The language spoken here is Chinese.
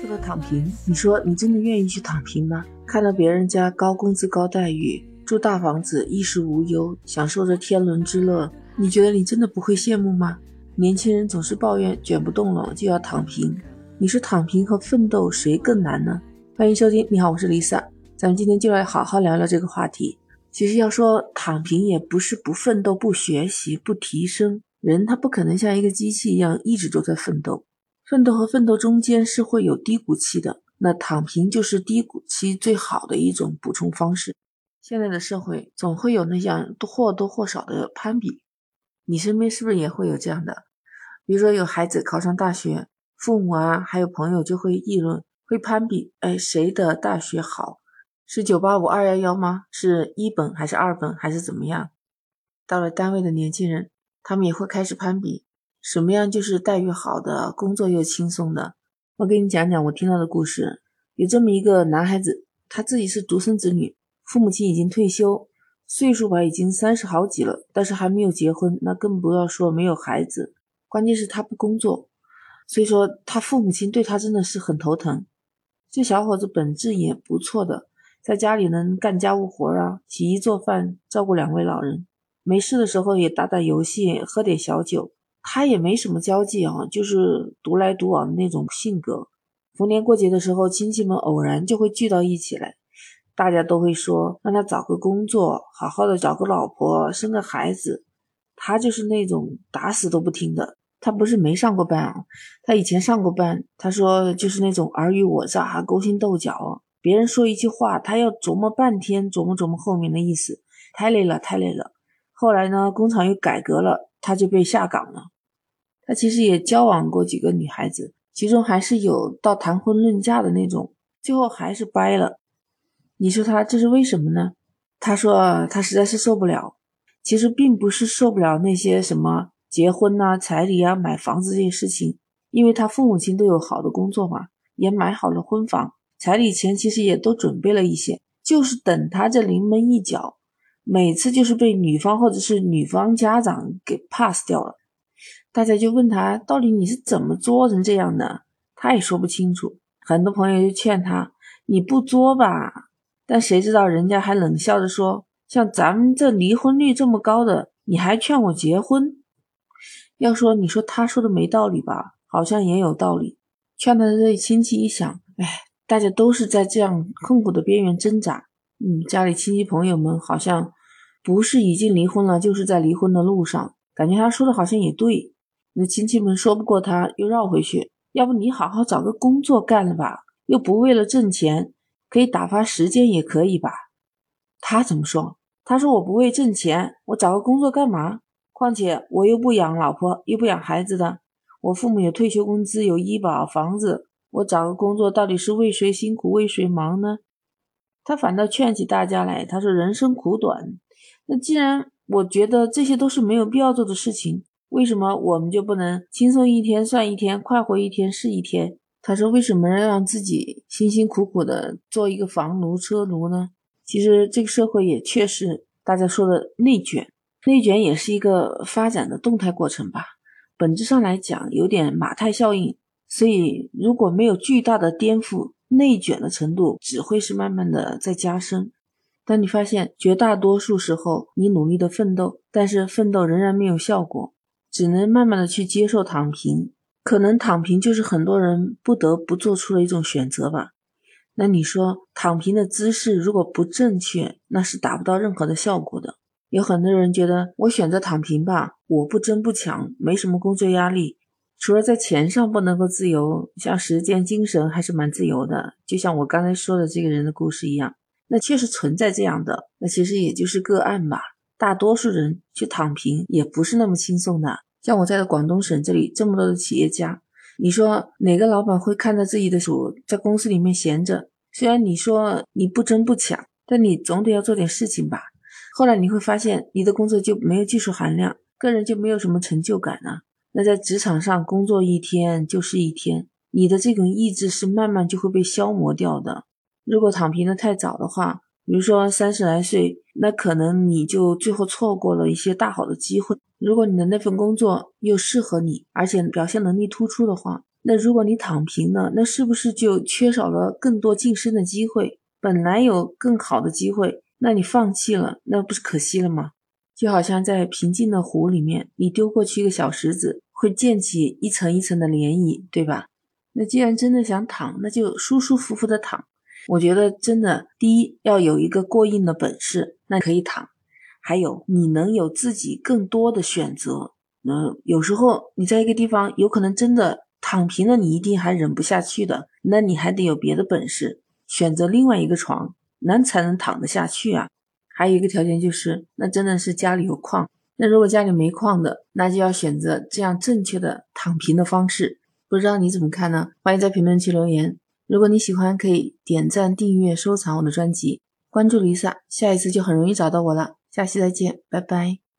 说到躺平，你说你真的愿意去躺平吗？看到别人家高工资高待遇，住大房子，衣食无忧，享受着天伦之乐，你觉得你真的不会羡慕吗？年轻人总是抱怨卷不动了就要躺平，你说躺平和奋斗谁更难呢？欢迎收听，你好，我是 Lisa，咱们今天就来好好聊聊这个话题。其实要说躺平，也不是不奋斗、不学习、不提升，人他不可能像一个机器一样一直都在奋斗。奋斗和奋斗中间是会有低谷期的，那躺平就是低谷期最好的一种补充方式。现在的社会总会有那样或多或少的攀比，你身边是不是也会有这样的？比如说有孩子考上大学，父母啊还有朋友就会议论，会攀比，哎，谁的大学好？是九八五二幺幺吗？是一本还是二本还是怎么样？到了单位的年轻人，他们也会开始攀比。什么样就是待遇好的，工作又轻松的？我给你讲讲我听到的故事。有这么一个男孩子，他自己是独生子女，父母亲已经退休，岁数吧已经三十好几了，但是还没有结婚，那更不要说没有孩子。关键是他不工作，所以说他父母亲对他真的是很头疼。这小伙子本质也不错的，在家里能干家务活啊，洗衣做饭，照顾两位老人，没事的时候也打打游戏，喝点小酒。他也没什么交际啊，就是独来独往的那种性格。逢年过节的时候，亲戚们偶然就会聚到一起来，大家都会说让他找个工作，好好的找个老婆，生个孩子。他就是那种打死都不听的。他不是没上过班啊，他以前上过班。他说就是那种尔虞我诈、勾心斗角，别人说一句话，他要琢磨半天，琢磨琢磨后面的意思，太累了，太累了。后来呢，工厂又改革了。他就被下岗了。他其实也交往过几个女孩子，其中还是有到谈婚论嫁的那种，最后还是掰了。你说他这是为什么呢？他说他实在是受不了。其实并不是受不了那些什么结婚呐、彩礼啊、买房子这些事情，因为他父母亲都有好的工作嘛，也买好了婚房，彩礼钱其实也都准备了一些，就是等他这临门一脚。每次就是被女方或者是女方家长给 pass 掉了，大家就问他到底你是怎么作成这样的，他也说不清楚。很多朋友就劝他你不作吧，但谁知道人家还冷笑着说，像咱们这离婚率这么高的，你还劝我结婚？要说你说他说的没道理吧，好像也有道理。劝他的这亲戚一想，哎，大家都是在这样痛苦的边缘挣扎，嗯，家里亲戚朋友们好像。不是已经离婚了，就是在离婚的路上。感觉他说的好像也对。那亲戚们说不过他，又绕回去。要不你好好找个工作干了吧，又不为了挣钱，可以打发时间也可以吧？他怎么说？他说我不为挣钱，我找个工作干嘛？况且我又不养老婆，又不养孩子的，我父母有退休工资，有医保，房子，我找个工作到底是为谁辛苦为谁忙呢？他反倒劝起大家来，他说人生苦短。那既然我觉得这些都是没有必要做的事情，为什么我们就不能轻松一天算一天，快活一天是一天？他说：“为什么要让自己辛辛苦苦的做一个房奴、车奴呢？”其实这个社会也确实大家说的内卷，内卷也是一个发展的动态过程吧。本质上来讲，有点马太效应。所以如果没有巨大的颠覆，内卷的程度只会是慢慢的在加深。当你发现绝大多数时候你努力的奋斗，但是奋斗仍然没有效果，只能慢慢的去接受躺平。可能躺平就是很多人不得不做出的一种选择吧。那你说躺平的姿势如果不正确，那是达不到任何的效果的。有很多人觉得我选择躺平吧，我不争不抢，没什么工作压力，除了在钱上不能够自由，像时间、精神还是蛮自由的。就像我刚才说的这个人的故事一样。那确实存在这样的，那其实也就是个案吧。大多数人去躺平也不是那么轻松的。像我在的广东省这里这么多的企业家，你说哪个老板会看到自己的手在公司里面闲着？虽然你说你不争不抢，但你总得要做点事情吧。后来你会发现，你的工作就没有技术含量，个人就没有什么成就感啊。那在职场上工作一天就是一天，你的这种意志是慢慢就会被消磨掉的。如果躺平的太早的话，比如说三十来岁，那可能你就最后错过了一些大好的机会。如果你的那份工作又适合你，而且表现能力突出的话，那如果你躺平了，那是不是就缺少了更多晋升的机会？本来有更好的机会，那你放弃了，那不是可惜了吗？就好像在平静的湖里面，你丢过去一个小石子，会溅起一层一层的涟漪，对吧？那既然真的想躺，那就舒舒服服的躺。我觉得真的，第一要有一个过硬的本事，那可以躺；还有你能有自己更多的选择。嗯，有时候你在一个地方有可能真的躺平了，你一定还忍不下去的，那你还得有别的本事，选择另外一个床，那才能躺得下去啊。还有一个条件就是，那真的是家里有矿。那如果家里没矿的，那就要选择这样正确的躺平的方式。不知道你怎么看呢？欢迎在评论区留言。如果你喜欢，可以点赞、订阅、收藏我的专辑，关注 Lisa，下一次就很容易找到我了。下期再见，拜拜。